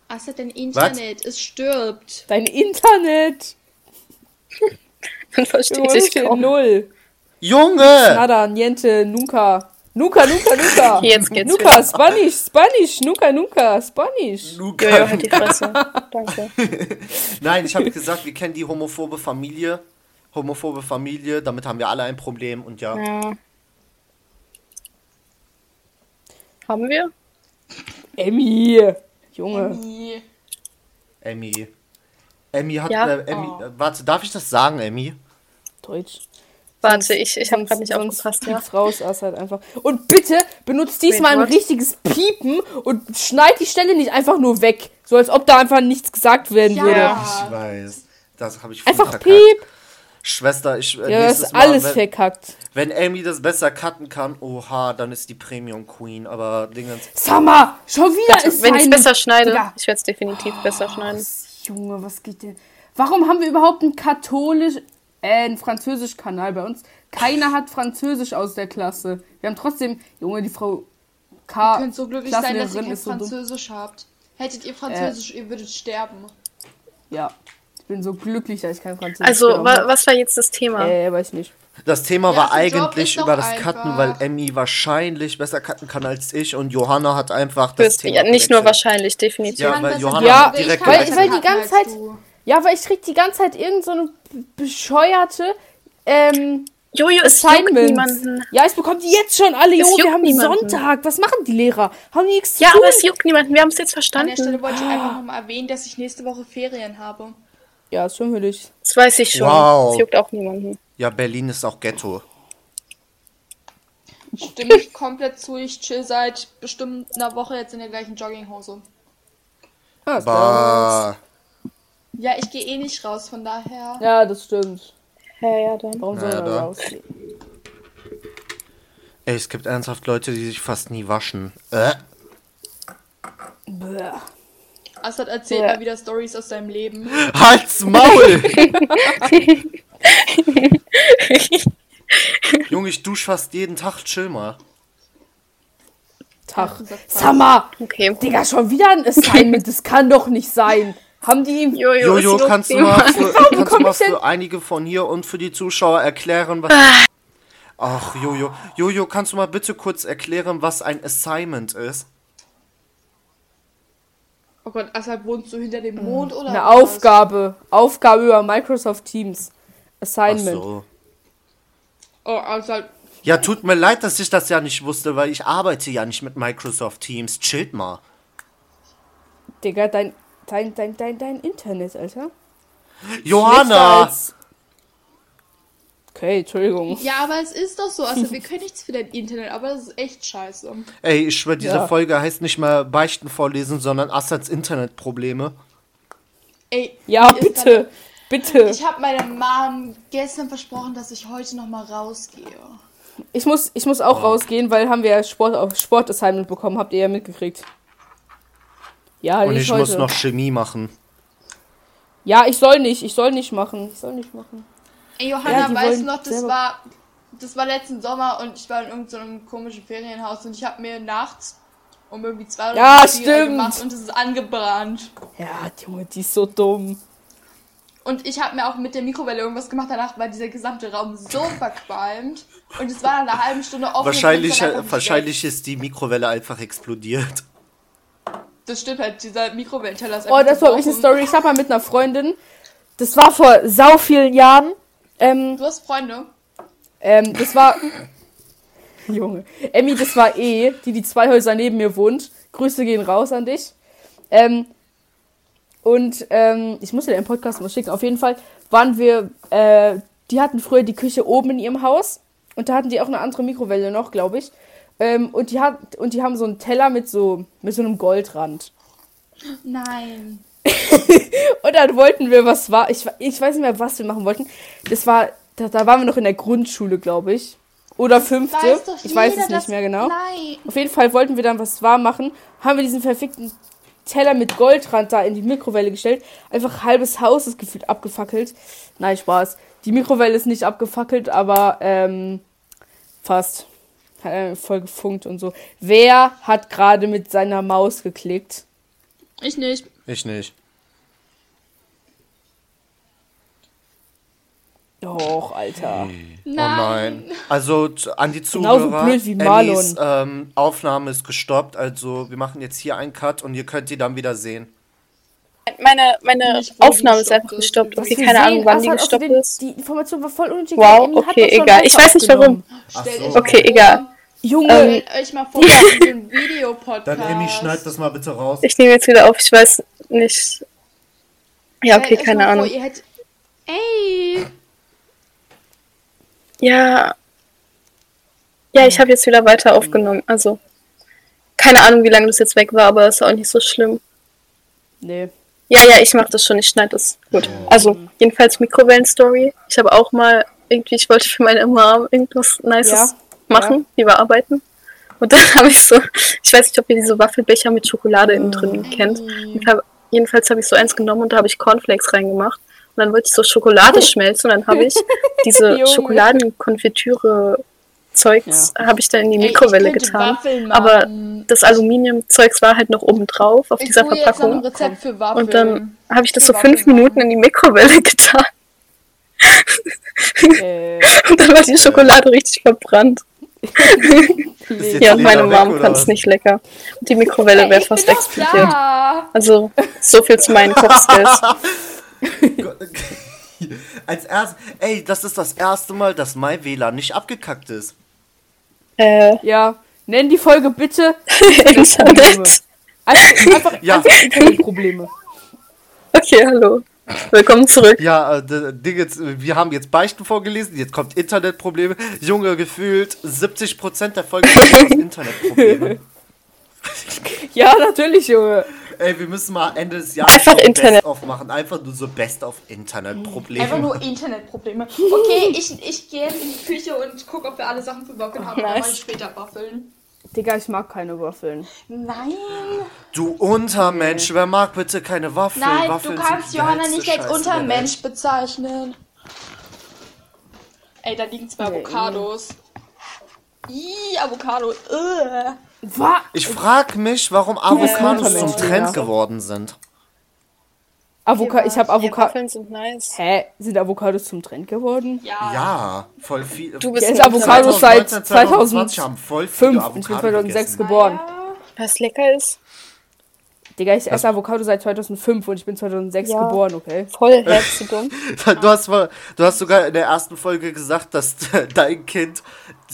Asa, dein Internet, es stirbt. Dein Internet! Man versteht Junge, sich kaum. null. Junge! Nada, niente, nunca. Nunca, nunca, nunca. Jetzt geht's Nunca, wieder. Spanish, Spanish, nunca, nunca, Spanish. Luca. Jojo, halt die Fresse. Danke. Nein, ich habe gesagt, wir kennen die homophobe Familie. Homophobe Familie, damit haben wir alle ein Problem und ja. Ja. Haben wir? Emmy. Junge. Nie. Emmy. Emmy hat. Ja. Äh, Emmy, Oh. äh, warte, darf ich das sagen, Emmy? Deutsch. Warte, ich, ich habe gerade nicht aufgepasst, ja. raus, Assad einfach. Und bitte benutzt diesmal Wait, ein richtiges Piepen und schneid die Stelle nicht einfach nur weg. So als ob da einfach nichts gesagt werden Ja. würde. Ich weiß. Das habe ich Einfach verkackt. piep. Schwester, ich. Äh, Ja, das ist alles Mal, wenn, verkackt. wenn Amy das besser cutten kann, oha, dann ist die Premium Queen. Aber Dingens. Summer, schon wieder ist Wenn ich es besser schneide, Digga. ich werde es definitiv besser schneiden. Junge, was geht denn? Warum haben wir überhaupt einen katholisch, äh, einen Französisch-Kanal bei uns? Keiner hat Französisch aus der Klasse. Wir haben trotzdem, Junge, die Frau K. Ihr könnt so glücklich sein, dass ihr kein ist so dumm. Französisch habt. Hättet ihr Französisch, ihr würdet sterben. Ja, ich bin so glücklich, dass ich kein Französisch Also, wa was war jetzt das Thema? Äh, weiß nicht. Das Thema Ja, war Job eigentlich über das einfach- Cutten, weil Emmy wahrscheinlich besser cutten kann als ich und Johanna hat einfach das Thema ja, nicht nur gewechselt. wahrscheinlich, definitiv. Ja, weil Johanna Ja, direkt weil- weil die ganze Zeit- du. Ja, weil ich krieg die ganze Zeit irgend so eine bescheuerte, ähm, Jojo, es juckt niemanden. Ja, ich bekomme die jetzt schon alle. Es Jo, wir haben niemanden. Sonntag. Was machen die Lehrer? Haben die nichts zu Ja, tun? aber es juckt niemanden. Wir haben es jetzt An der verstanden. Stelle wollte ich einfach nochmal erwähnen, dass ich nächste Woche Ferien habe. Ja, ist schon für dich. Das weiß ich schon. Wow. Es juckt auch niemanden. Ja, Berlin ist auch Ghetto. Stimme ich komplett zu. Ich chill seit bestimmt einer Woche jetzt in der gleichen Jogginghose. Ah, klar. Bah. Ja, ich gehe eh nicht raus, von daher. Ja, das stimmt. Ja, ja, dann. Warum soll ja, er da. rausgehen? Ey, es gibt ernsthaft Leute, die sich fast nie waschen. Äh? Bäh. Assad erzählt Ja. mal wieder Stories aus seinem Leben. Halt's Maul! Junge, ich dusche fast jeden Tag, chill mal. Tag. Summer! Okay. Digga, schon wieder ein Assignment. Das kann doch nicht sein. Haben die ihm. Jojo, Jojo, kannst du mal, für, kannst du mal für einige von hier und für die Zuschauer erklären, was. Ach, Jojo. Jojo, kannst du mal bitte kurz erklären, was ein Assignment ist? Oh Gott, Assad wohnst du hinter dem Mond oder Eine was? Aufgabe. Aufgabe über Microsoft Teams. Ach Assignment. so. Oh, Assad. Ja, tut mir leid, dass ich das ja nicht wusste, weil ich arbeite ja nicht mit Microsoft Teams. Chillt mal. Digga, dein, dein, dein, dein, dein Internet, Alter. Johanna! als- Okay, Entschuldigung. Ja, aber es ist doch so, Assad, wir können nichts für dein Internet, aber das ist echt scheiße. Ey, ich schwör, diese Ja. Folge heißt nicht mehr Beichten vorlesen, sondern Assads Internetprobleme. Ey, Ja, bitte. Bitte. Ich habe meiner Mom gestern versprochen, dass ich heute noch mal rausgehe. Ich muss, ich muss auch rausgehen, weil haben wir ja Sport, auf Sport-Assignment bekommen. Habt ihr ja mitgekriegt. Ja, Und ich heute. muss noch Chemie machen. Ja, ich soll nicht. Ich soll nicht machen. Ich soll nicht machen. Ey, Johanna, Ja, weißt du noch, das war, das war letzten Sommer und ich war in irgendeinem komischen Ferienhaus und ich habe mir nachts um irgendwie zwei oder Ja, stimmt. gemacht und es ist angebrannt. Ja, Junge, die ist so dumm. Und ich habe mir auch mit der Mikrowelle irgendwas gemacht. Danach war dieser gesamte Raum so verqualmt. Und es war nach einer halben Stunde offen. Wahrscheinlich, wahrscheinlich ist die Mikrowelle einfach explodiert. Das stimmt halt, dieser Mikrowellenteller ist Oh, einfach das war wirklich eine. Story. Ich hab mal mit einer Freundin. Das war vor sau vielen Jahren. Ähm, Du hast Freunde? ähm, das war. Junge. Emmy, das war eh, die die zwei Häuser neben mir wohnt. Grüße gehen raus an dich. Ähm, und ähm, ich muss dir den Podcast mal schicken. Auf jeden Fall waren wir, äh, die hatten früher die Küche oben in ihrem Haus. Und da hatten die auch eine andere Mikrowelle noch, glaube ich. Ähm, und, die hat, und die haben so einen Teller mit so, mit so einem Goldrand. Nein. Und dann wollten wir, was war, ich, ich weiß nicht mehr, was wir machen wollten. Das war, da, da waren wir noch in der Grundschule, glaube ich. Oder fünfte. Weiß doch ich weiß jeder, es nicht mehr genau. Nein. Auf jeden Fall wollten wir dann was warm machen. Haben wir diesen verfickten Teller mit Goldrand da in die Mikrowelle gestellt. Einfach halbes Haus ist gefühlt abgefackelt. Nein, Spaß. Die Mikrowelle ist nicht abgefackelt, aber ähm, fast. Hat äh, voll gefunkt und so. Wer hat gerade mit seiner Maus geklickt? Ich nicht. Ich nicht. Doch, Alter. Oh nein. Also an die Genauso Zuhörer. blöd wie Marlon. Emmys, ähm, Aufnahme ist gestoppt. Also wir machen jetzt hier einen Cut und ihr könnt die dann wieder sehen. Meine, meine Aufnahme ist einfach gestoppt. Okay, keine sehen, Ahnung, wann die gestoppt ist. Die Information war voll unnötig. Wow, okay, egal. Ich weiß nicht, euch Okay, egal. Junge, Stellt euch mal vor, wir haben so einen Videopodcast. das mal bitte raus. Ich nehme jetzt wieder auf, ich weiß nicht. Ja, okay, euch keine Ahnung. Vor, ihr hättet... Ey! Ja. Ja, ich habe jetzt wieder weiter aufgenommen. Also, keine Ahnung, wie lange das jetzt weg war, aber ist auch nicht so schlimm. nee. Ja, ja, ich mache das schon, ich schneide das. Gut. Also, jedenfalls Mikrowellen-Story. Ich habe auch mal irgendwie, ich wollte für meine Mom irgendwas Nices Ja, machen, die bearbeiten. Und dann habe ich so, ich weiß nicht, ob ihr diese Waffelbecher mit Schokolade innen drin kennt. Und hab, jedenfalls habe ich so eins genommen und da habe ich Cornflakes reingemacht. Und dann wollte ich so Schokolade schmelzen und dann habe ich diese Junge. Schokoladenkonfitüre-Zeugs habe ich dann in die Ey, Mikrowelle könnte getan. Aber das Aluminiumzeugs war halt noch oben drauf auf Ich dieser Verpackung. Und dann habe ich das so fünf Waffeln Minuten in die Mikrowelle getan. Äh, Und dann war die Schokolade richtig verbrannt. Ja, meine Mom fand es nicht lecker. Und die Mikrowelle wäre fast explodiert. da. Also, so viel zu meinen Kochskills. Als erst, ey, das ist das erste Mal, dass mein WLAN nicht abgekackt ist. Äh, Ja, nenn die Folge bitte Internet. einfach, einfach, Ja. einfach Internetprobleme. Okay, hallo. Willkommen zurück. Ja, äh, äh, wir haben jetzt Beichten vorgelesen, jetzt kommt Internetprobleme. Junge, gefühlt 70% der Folge sind aus Internetprobleme. Ja, natürlich, Junge. Ey, wir müssen mal Ende des Jahres Einfach Internet. Best-of machen. Einfach nur so Best-of-Internet-Probleme. Einfach nur Internetprobleme. Okay, ich, ich gehe jetzt in die Küche und gucke, ob wir alle Sachen für Waffeln haben. Dann Nice. mache ich später Waffeln. Digga, ich mag keine Waffeln. Nein. Du Untermensch, wer mag bitte keine Waffeln? Nein, Waffeln du kannst Johanna nicht als Untermensch bezeichnen. Ey, da liegen zwei Nee. Avocados. Ih, Avocado. Ugh. Was? Welt. Ich frag mich, warum Avocados zum Untermensch, Trend ja. geworden sind. Avoca ich habe Ja, Avocado. Waffeln sind nice. Hä? Sind Avocados zum Trend geworden? Ja. Ja, voll viel. Du bist Ja, Avocados seit 2020 haben voll viele 2005. Avocado Ich bin 2006 gegessen. geboren. Was lecker ist. Digga, ich esse Avocado seit 2005 und ich bin 2006 Ja. geboren, okay? Voll herzig Du hast, mal- du hast sogar in der ersten Folge gesagt, dass dein Kind,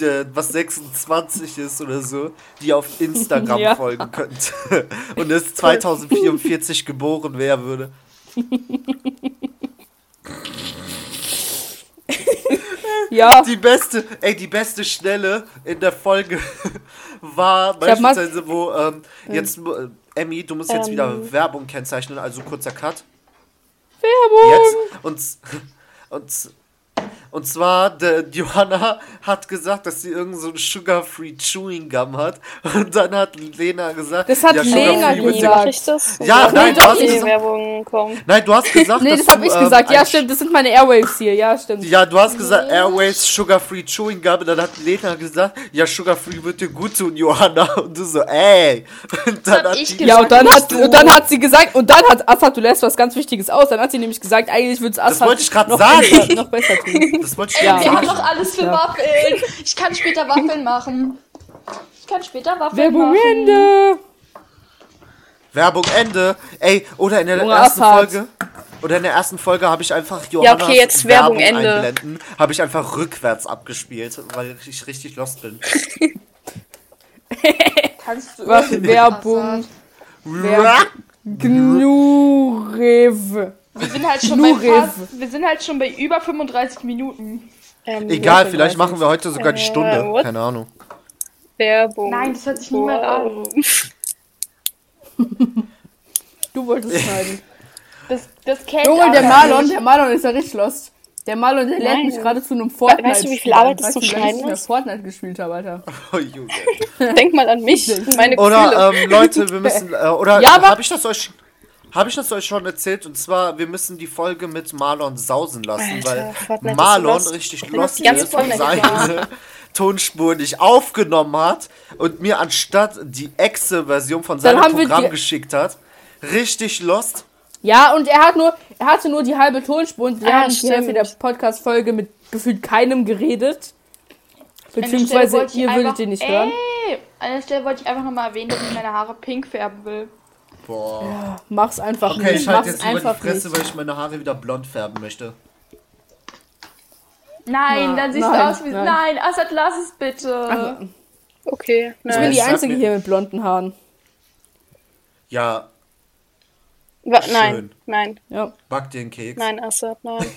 äh, was 26 ist oder so, die auf Instagram Ja. folgen könnte. Und es 2044 geboren wäre würde. Ja, Die beste, ey, die beste Stelle in der Folge war beispielsweise, wo ähm, jetzt, äh, Emmy, du musst jetzt Ähm. wieder Werbung kennzeichnen, also kurzer Cut. Werbung! Jetzt und, und, und zwar, der Johanna hat gesagt, dass sie irgend so ein Sugar-Free Chewing Gum hat. Und dann hat Lena gesagt, Das hat ja, Lena gesagt. das? Ja, nein, doch du hast die gesagt- Werbung. Nein, du hast gesagt, Nee, das hab du, ich ähm, gesagt. Ja, stimmt, das sind meine Airwaves hier. Ja, stimmt. Ja, du hast gesagt Airways Sugar-Free Chewing Gum. Und dann hat Lena gesagt, ja, Sugar-Free wird dir gut tun, Johanna. Und du so, ey. Und dann hat ich die, Ja, und dann, hat, und dann hat sie gesagt, und dann hat Assad, du lässt was ganz Wichtiges aus. Dann hat sie nämlich gesagt, eigentlich würde es Assad wollte ich grad noch, besser- noch besser tun. das wollte ich Ja. ja. Wir haben noch alles für Ja. Waffeln. Ich kann später Waffeln machen. Ich kann später Waffeln Werbung machen. Ende! Werbung Ende. Ey, oder in der Junge, ersten Assad. Folge. Oder in der ersten Folge habe ich einfach Johannas okay, jetzt Werbung Ende. einblenden. Habe ich einfach rückwärts abgespielt, weil ich richtig lost bin. Kannst du Was? irgendwas Werbung. sagen? Gnurev. Wir sind halt schon bei fast, wir sind halt schon bei über 35 Minuten. Ähm, Egal, vielleicht 35. machen wir heute sogar die Äh, Stunde. what? Keine Ahnung. Werbung. Nein, das hört sich niemand an. Du wolltest schneiden. Das, das kennt Junge, der Marlon, nicht. der Marlon ist ja richtig lost. Der Marlon, der Nein. mich gerade zu einem Fortnite. weißt du, wie viel Arbeit das zum Schneiden ich ist? Fortnite gespielt habe, Alter. Oh, Junge. Denk mal an mich meine Gefühle. Oder ähm, Leute, wir müssen. Äh, oder Ja, habe ich das euch. Habe ich das euch schon erzählt? Und zwar, wir müssen die Folge mit Marlon sausen lassen, Alter, weil Marlon richtig lost ist und seine Tonspur nicht aufgenommen hat und mir anstatt die Exe-Version von seinem Programm geschickt hat. Richtig lost. Ja, und er hat nur, er hatte nur die halbe Tonspur und wir Ah, haben die stimmt. Hälfte der Podcast-Folge mit gefühlt keinem geredet. Beziehungsweise ihr würdet den nicht ey, hören. An der Stelle wollte ich einfach nochmal erwähnen, dass ich meine Haare pink färben will. Boah. Mach's einfach Okay, nicht. ich halte jetzt einfach die Fresse, nicht. weil ich meine Haare wieder blond färben möchte. Nein, Ja, dann siehst nein, du aus wie. nein. Nein, Assad, lass es bitte. Okay, Ich bin nein. die Einzige hier mit blonden Haaren. Ja, Wa- schön. Nein, nein, Ja. back dir einen Keks. nein, Assad, nein.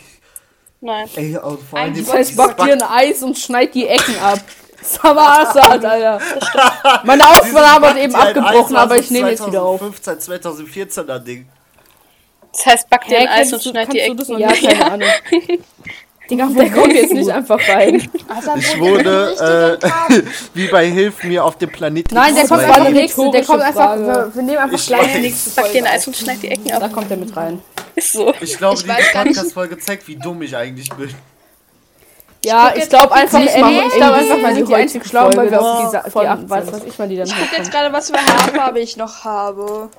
Nein. Ey, vor allem Eigentlich Das heißt, back dir ein Eis und schneid die Ecken ab. Summer Assad, Alter. Meine Aufnahme hat eben abgebrochen, aber ich nehme jetzt wieder auf. 2015, 2014er Ding. Das heißt, back dir ein Eis und du- schneid die Ecken. das? Ja, keine Ahnung. Digga, der kommt jetzt nicht einfach rein. Assad Ich wurde äh, wie bei Hilf mir auf dem Planeten. Nein, der kommt zwei. einfach eine nächste. Der kommt einfach. Wir, wir nehmen einfach Ich gleich weiß. die nächste Back dir ein Eis und schneid die Ecken auf. Da ab. kommt er mit rein. Ist so. Ich glaube, nicht- Podcast-Folge zeigt, wie dumm ich eigentlich bin. Ja, ich jetzt glaube die einfach, ich glaube einfach mal die die heutige schlau, weil wir auf Folge die, die von- acht weiß, was ich mal die dann Ich gucke jetzt gerade, was für Haarfarbe ich noch habe.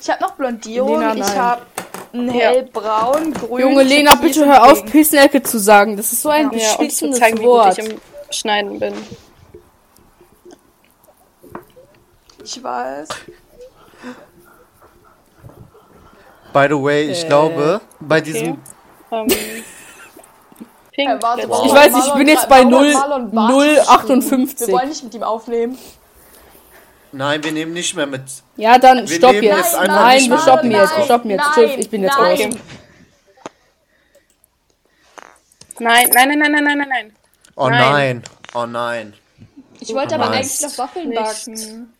Ich habe noch Blondierung, Lena, ich habe ein hellbraun, grün. Junge Lena, bitte hör auf. Pissnecke zu sagen. Das ist so ein Ja, beschissenes zeigen, wie Wort. gut ich im Schneiden bin. Ich weiß. By the way, ich Äh, glaube, bei diesem. Ähm, Pink. Hey, warte, Ich weiß, ich Marlon bin jetzt bei warum hat 0, Marlon Bart 058. Wir wollen nicht mit ihm aufnehmen. Nein, wir nehmen nicht mehr mit. Ja, dann Wir stopp jetzt. jetzt einfach Nein, nicht wir stoppen mit. jetzt. Wir stoppen jetzt. Nein, Tschüss, ich bin jetzt nein. raus. Nein, nein, nein, nein, nein, nein, nein, nein. Oh Nein. nein. Oh nein. Ich wollte aber Nice. eigentlich noch Waffeln Nicht. backen.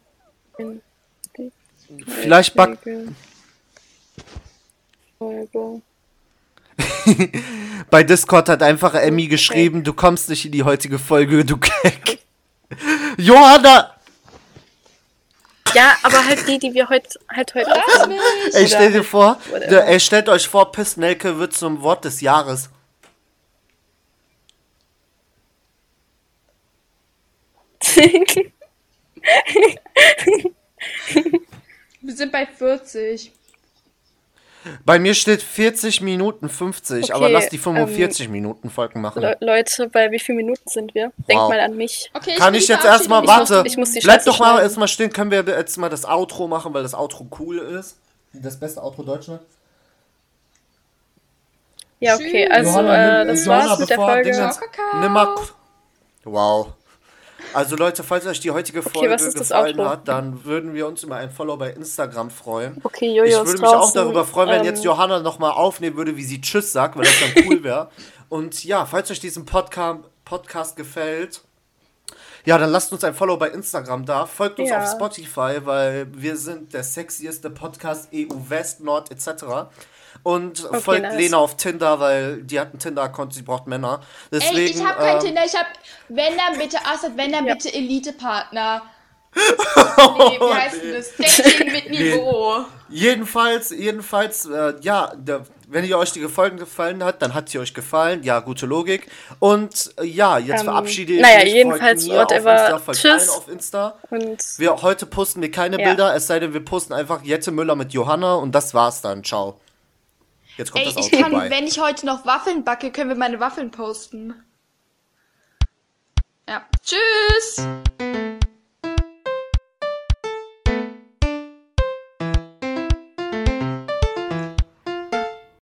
Vielleicht back Folge. bei Discord hat einfach Emmy geschrieben, du kommst nicht in die heutige Folge, du Keck. Johanna! Ja, aber halt die, die wir heute halt heute mich! Ey, stell dir vor, der, ey, stellt euch vor, Pissnelke wird zum Wort des Jahres. Wir sind bei 40. Bei mir steht 40 Minuten 50, Okay, aber lass die 45 Minuten Folgen machen. Le Leute, bei wie vielen Minuten sind wir? Denkt Wow. mal an mich. Okay, Kann ich jetzt erstmal, warte, ich muss die bleib Scheiße doch mal erstmal stehen, können wir jetzt mal das Outro machen, weil das Outro cool ist. Das beste Outro Deutschland. Ja, okay, also Johanna, äh, das Johanna, war's mit der Folge. Dingens-. Nimm mal. Wow. Also Leute, falls euch die heutige Folge das gefallen hat, dann würden wir uns über ein Follow bei Instagram freuen. Okay, Jojo ich würde mich auch draußen. darüber freuen, wenn Ähm, jetzt Johanna nochmal aufnehmen würde, wie sie Tschüss sagt, weil das dann cool wäre. Und ja, falls euch diesen Podca Podcast gefällt, ja, dann lasst uns ein Follow bei Instagram da. Folgt uns Ja. auf Spotify, weil wir sind der sexieste Podcast EU West, Nord etc. Und folgt nice. Lena auf Tinder, weil die hat einen Tinder-Account, sie braucht Männer. Deswegen, Ey, ich hab kein ähm, Tinder, ich hab, wenn dann bitte Assad, wenn dann Ja. bitte Elite-Partner. Nee, wie heißt denn das? Dating mit Niveau. Jedenfalls, jedenfalls, äh, ja, der, wenn ihr euch die Folgen gefallen hat, dann hat sie euch gefallen. Ja, gute Logik. Und äh, ja, jetzt Ähm, verabschiede ich naja, mich. jedenfalls, mir auf whatever. Insta, Tschüss. auf Insta. Und Wir, heute posten wir keine Ja. Bilder, es sei denn, wir posten einfach Jette Müller mit Johanna und das war's dann. Ciao. Jetzt kommt Ey, das ich kann, vorbei. wenn ich heute noch Waffeln backe, können wir meine Waffeln posten. Ja. Tschüss!